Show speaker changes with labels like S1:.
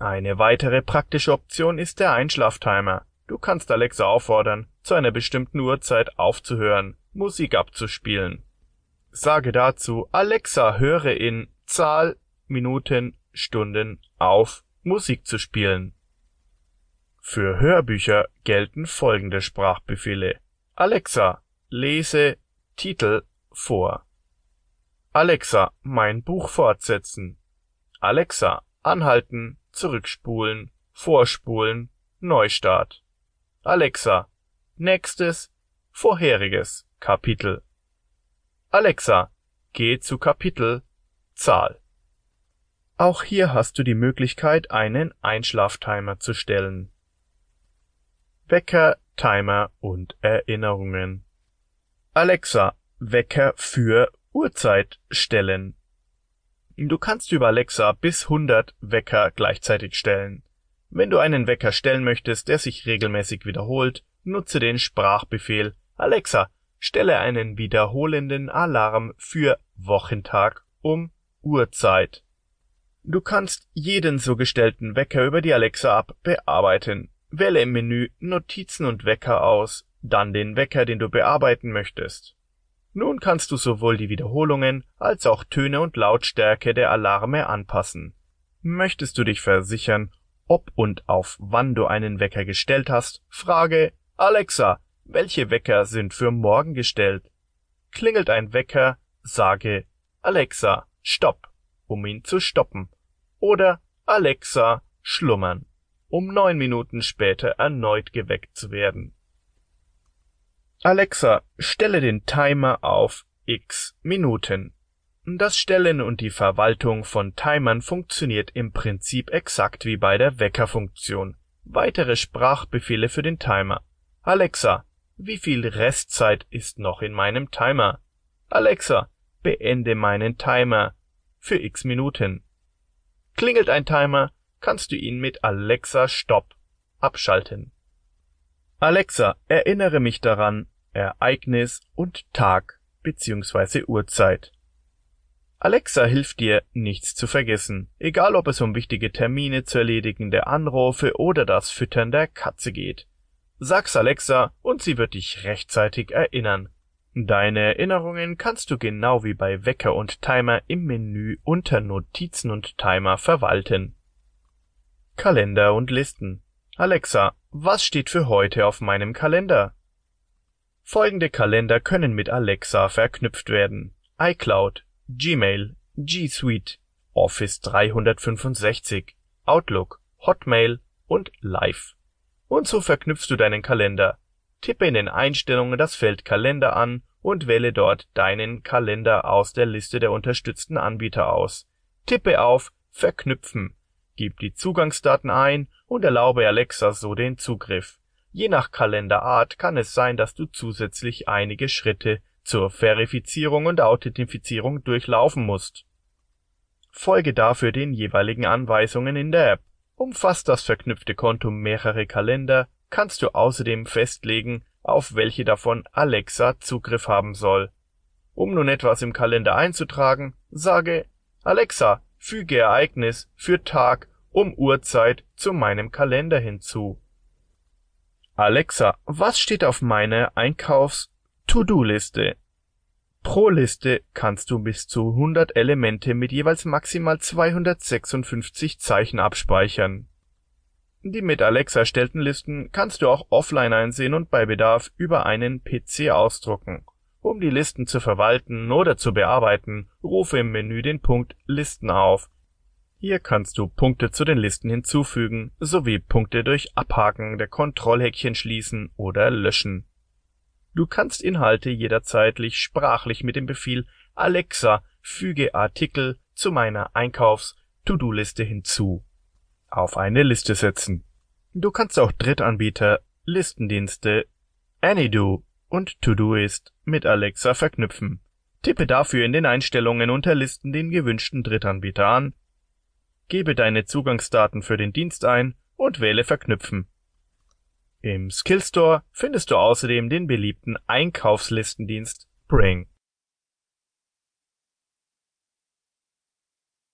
S1: Eine weitere praktische Option ist der Einschlaftimer. Du kannst Alexa auffordern, zu einer bestimmten Uhrzeit aufzuhören, Musik abzuspielen. Sage dazu Alexa, höre in Zahl Minuten, Stunden auf, Musik zu spielen. Für Hörbücher gelten folgende Sprachbefehle. Alexa, lese Titel vor. Alexa, mein Buch fortsetzen. Alexa, anhalten, zurückspulen, vorspulen, Neustart. Alexa, nächstes, vorheriges Kapitel. Alexa, geh zu Kapitel, Zahl. Auch hier hast du die Möglichkeit, einen Einschlaftimer zu stellen. Wecker, Timer und Erinnerungen. Alexa, Wecker für Uhrzeit stellen. Du kannst über Alexa bis 100 Wecker gleichzeitig stellen. Wenn du einen Wecker stellen möchtest, der sich regelmäßig wiederholt, nutze den Sprachbefehl Alexa, stelle einen wiederholenden Alarm für Wochentag um Uhrzeit. Du kannst jeden so gestellten Wecker über die Alexa-App bearbeiten. Wähle im Menü Notizen und Wecker aus, dann den Wecker, den du bearbeiten möchtest. Nun kannst du sowohl die Wiederholungen als auch Töne und Lautstärke der Alarme anpassen. Möchtest du dich versichern, ob und auf wann du einen Wecker gestellt hast, frage Alexa, welche Wecker sind für morgen gestellt? Klingelt ein Wecker, sage Alexa, stopp, um ihn zu stoppen. Oder Alexa, schlummern um neun Minuten später erneut geweckt zu werden. Alexa, stelle den Timer auf x Minuten. Das Stellen und die Verwaltung von Timern funktioniert im Prinzip exakt wie bei der Weckerfunktion. Weitere Sprachbefehle für den Timer. Alexa, wie viel Restzeit ist noch in meinem Timer? Alexa, beende meinen Timer für x Minuten. Klingelt ein Timer, kannst du ihn mit Alexa Stopp abschalten. Alexa, erinnere mich daran, Ereignis und Tag bzw. Uhrzeit. Alexa hilft dir, nichts zu vergessen, egal ob es um wichtige Termine zu erledigende Anrufe oder das Füttern der Katze geht. Sag's Alexa und sie wird dich rechtzeitig erinnern. Deine Erinnerungen kannst du genau wie bei Wecker und Timer im Menü unter Notizen und Timer verwalten. Kalender und Listen. Alexa, was steht für heute auf meinem Kalender? Folgende Kalender können mit Alexa verknüpft werden. iCloud, Gmail, G Suite, Office 365, Outlook, Hotmail und Live. Und so verknüpfst du deinen Kalender. Tippe in den Einstellungen das Feld Kalender an und wähle dort deinen Kalender aus der Liste der unterstützten Anbieter aus. Tippe auf Verknüpfen Gib die Zugangsdaten ein und erlaube Alexa so den Zugriff. Je nach Kalenderart kann es sein, dass du zusätzlich einige Schritte zur Verifizierung und Authentifizierung durchlaufen musst. Folge dafür den jeweiligen Anweisungen in der App. Umfasst das verknüpfte Konto mehrere Kalender, kannst du außerdem festlegen, auf welche davon Alexa Zugriff haben soll. Um nun etwas im Kalender einzutragen, sage Alexa, Füge Ereignis für Tag um Uhrzeit zu meinem Kalender hinzu. Alexa, was steht auf meiner Einkaufs-To-Do-Liste? Pro Liste kannst du bis zu 100 Elemente mit jeweils maximal 256 Zeichen abspeichern. Die mit Alexa erstellten Listen kannst du auch offline einsehen und bei Bedarf über einen PC ausdrucken um die Listen zu verwalten oder zu bearbeiten, rufe im Menü den Punkt Listen auf. Hier kannst du Punkte zu den Listen hinzufügen sowie Punkte durch Abhaken der Kontrollhäkchen schließen oder löschen. Du kannst Inhalte jederzeitlich sprachlich mit dem Befehl Alexa füge Artikel zu meiner Einkaufs-To-Do-Liste hinzu auf eine Liste setzen. Du kannst auch Drittanbieter, Listendienste, AnyDo und Todoist mit Alexa verknüpfen. Tippe dafür in den Einstellungen unter Listen den gewünschten Drittanbieter an, gebe deine Zugangsdaten für den Dienst ein und wähle Verknüpfen. Im Skillstore findest du außerdem den beliebten Einkaufslistendienst Bring